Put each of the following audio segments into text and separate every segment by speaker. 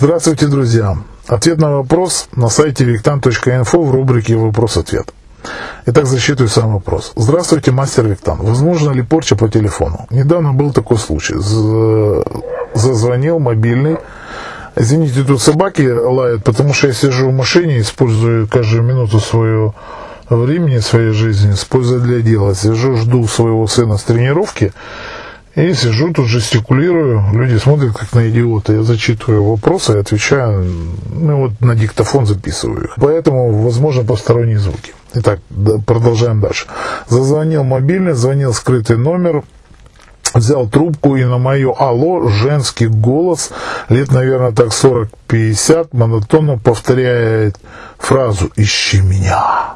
Speaker 1: Здравствуйте, друзья! Ответ на вопрос на сайте виктан.инфо в рубрике «Вопрос-ответ». Итак, зачитываю сам вопрос. Здравствуйте, мастер Виктан. Возможно ли порча по телефону? Недавно был такой случай. Зазвонил мобильный. Извините, тут собаки лают, потому что я сижу в машине, использую каждую минуту свою времени своей жизни, использую для дела. Сижу, жду своего сына с тренировки, и сижу тут жестикулирую, люди смотрят как на идиота, я зачитываю вопросы и отвечаю, ну вот на диктофон записываю их. Поэтому, возможно, посторонние звуки. Итак, продолжаем дальше. Зазвонил мобильный, звонил скрытый номер, взял трубку и на мое алло женский голос, лет, наверное, так 40-50, монотонно повторяет фразу «Ищи меня».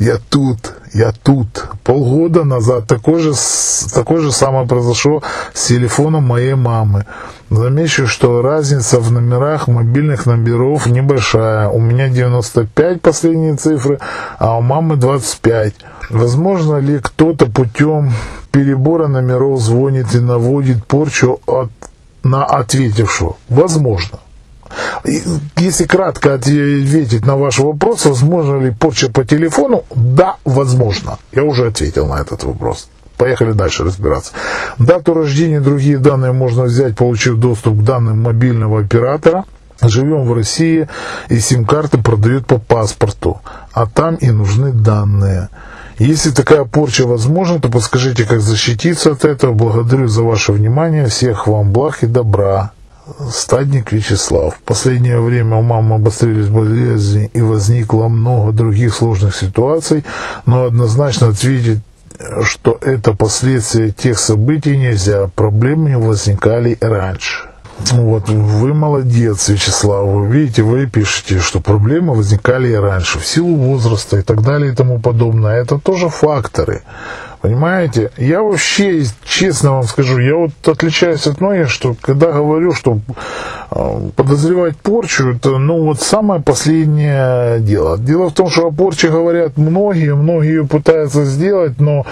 Speaker 1: Я тут, я тут. Полгода назад такое же, такое же самое произошло с телефоном моей мамы. Замечу, что разница в номерах мобильных номеров небольшая. У меня 95 последние цифры, а у мамы 25. Возможно ли кто-то путем перебора номеров звонит и наводит порчу от, на ответившего? Возможно. Если кратко ответить на ваш вопрос, возможно ли порча по телефону? Да, возможно. Я уже ответил на этот вопрос. Поехали дальше разбираться. Дату рождения и другие данные можно взять, получив доступ к данным мобильного оператора. Живем в России, и сим-карты продают по паспорту, а там и нужны данные. Если такая порча возможна, то подскажите, как защититься от этого. Благодарю за ваше внимание. Всех вам благ и добра. Стадник Вячеслав. В последнее время у мамы обострились болезни и возникло много других сложных ситуаций, но однозначно ответить, что это последствия тех событий нельзя. Проблемы возникали раньше. Вот, вы молодец, Вячеслав. Вы видите, вы пишете, что проблемы возникали и раньше, в силу возраста и так далее и тому подобное. Это тоже факторы. Понимаете? Я вообще, честно вам скажу, я вот отличаюсь от многих, что когда говорю, что э, подозревать порчу, это, ну, вот самое последнее дело. Дело в том, что о порче говорят многие, многие пытаются сделать, но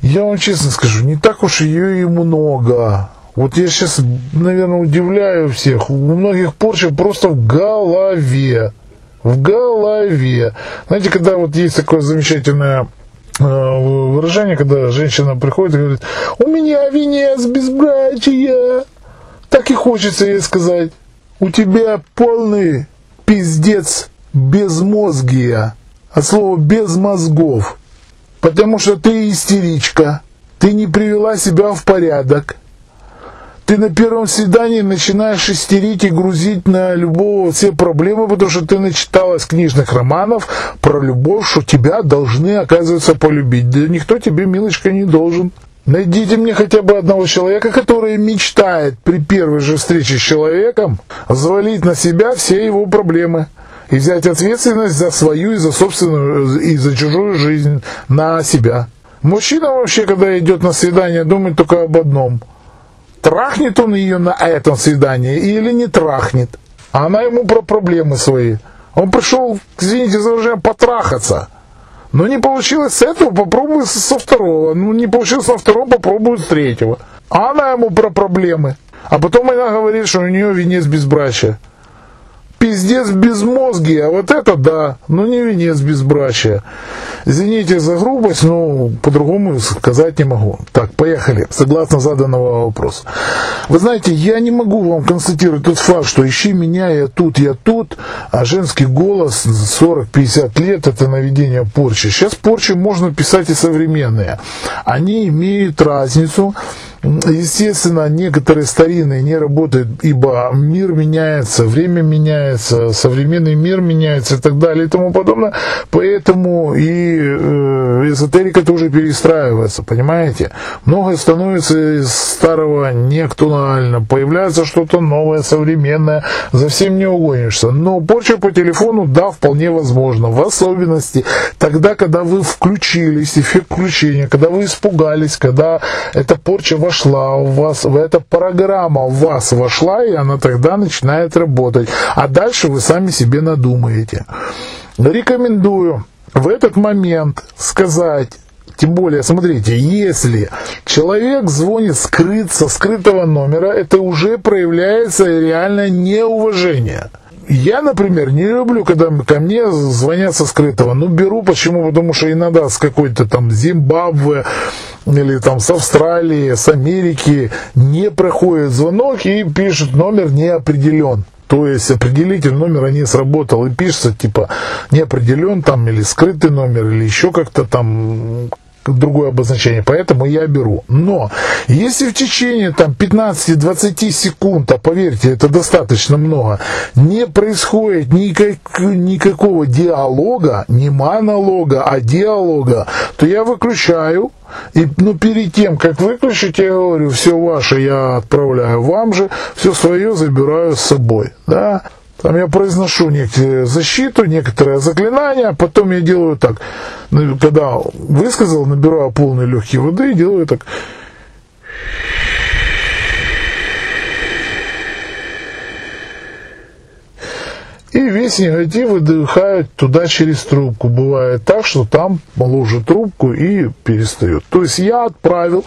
Speaker 1: я вам честно скажу, не так уж ее и много. Вот я сейчас, наверное, удивляю всех. У многих порча просто в голове. В голове. Знаете, когда вот есть такое замечательное э, выражение, когда женщина приходит и говорит, у меня венец безбрачия. Так и хочется ей сказать, у тебя полный пиздец безмозгия. От слова без мозгов. Потому что ты истеричка. Ты не привела себя в порядок. Ты на первом свидании начинаешь истерить и грузить на любого все проблемы, потому что ты начиталась книжных романов про любовь, что тебя должны, оказывается, полюбить. Да никто тебе, милочка, не должен. Найдите мне хотя бы одного человека, который мечтает при первой же встрече с человеком завалить на себя все его проблемы и взять ответственность за свою и за собственную и за чужую жизнь на себя. Мужчина вообще, когда идет на свидание, думает только об одном – трахнет он ее на этом свидании или не трахнет. А она ему про проблемы свои. Он пришел, извините за выражение, потрахаться. Но не получилось с этого, попробуй со второго. Ну, не получилось со второго, попробуй с третьего. А она ему про проблемы. А потом она говорит, что у нее венец безбрачия. Пиздец безмозгий, а вот это да, но не венец безбрачия. Извините за грубость, но по-другому сказать не могу. Так, поехали. Согласно заданного вопроса. Вы знаете, я не могу вам констатировать тот факт, что ищи меня, я тут, я тут, а женский голос 40-50 лет это наведение порчи. Сейчас порчи можно писать и современные. Они имеют разницу. Естественно, некоторые старинные не работают, ибо мир меняется, время меняется, современный мир меняется и так далее и тому подобное. Поэтому и э, эзотерика тоже перестраивается, понимаете? Многое становится из старого неактуально, появляется что-то новое, современное, за всем не угонишься. Но порча по телефону, да, вполне возможно, в особенности тогда, когда вы включились, эффект включения, когда вы испугались, когда эта порча вошла у вас, эта программа в вас вошла, и она тогда начинает работать. А дальше вы сами себе надумаете. Рекомендую в этот момент сказать Тем более, смотрите, если человек звонит скрыт со скрытого номера, это уже проявляется реально неуважение. Я, например, не люблю, когда ко мне звонят со скрытого. Ну, беру, почему? Потому что иногда с какой-то там Зимбабве или там с Австралии, с Америки не проходит звонок и пишет номер не определен. То есть определитель номера не сработал и пишется типа не определен там или скрытый номер или еще как-то там другое обозначение, поэтому я беру. Но если в течение там 15-20 секунд, а поверьте, это достаточно много, не происходит никак, никакого диалога, не монолога, а диалога, то я выключаю, и ну, перед тем, как выключить, я говорю, все ваше я отправляю вам же, все свое забираю с собой. Да? Там я произношу некие защиту, некоторые заклинания, потом я делаю так. Ну, когда высказал, набираю полные легкие воды и делаю так. И весь негатив выдыхают туда через трубку. Бывает так, что там ложит трубку и перестает. То есть я отправил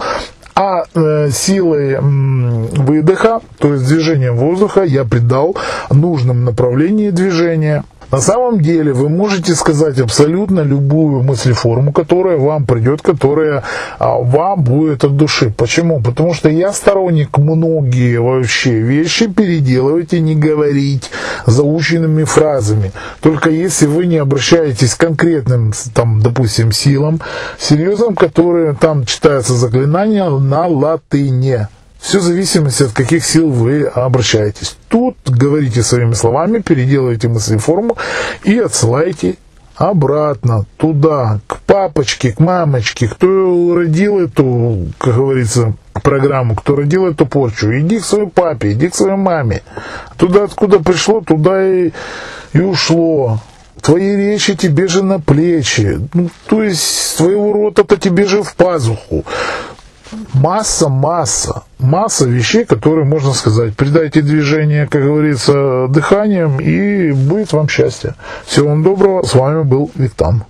Speaker 1: а э, силой выдоха, то есть движением воздуха, я придал нужном направлении движения. На самом деле вы можете сказать абсолютно любую мыслеформу, которая вам придет, которая а, вам будет от души. Почему? Потому что я сторонник многие вообще вещи переделывать и не говорить заученными фразами. Только если вы не обращаетесь к конкретным, там, допустим, силам, серьезным, которые там читаются заклинания на латыни. Все в зависимости от каких сил вы обращаетесь. Тут говорите своими словами, переделывайте мыслеформу и отсылайте обратно, туда, к папочке, к мамочке, кто родил эту, как говорится, программу, кто родил эту порчу, иди к своему папе, иди к своей маме. Туда, откуда пришло, туда и, и ушло. Твои речи тебе же на плечи. Ну, то есть твоего рота-то тебе же в пазуху масса, масса, масса вещей, которые можно сказать. Придайте движение, как говорится, дыханием, и будет вам счастье. Всего вам доброго. С вами был Виктан.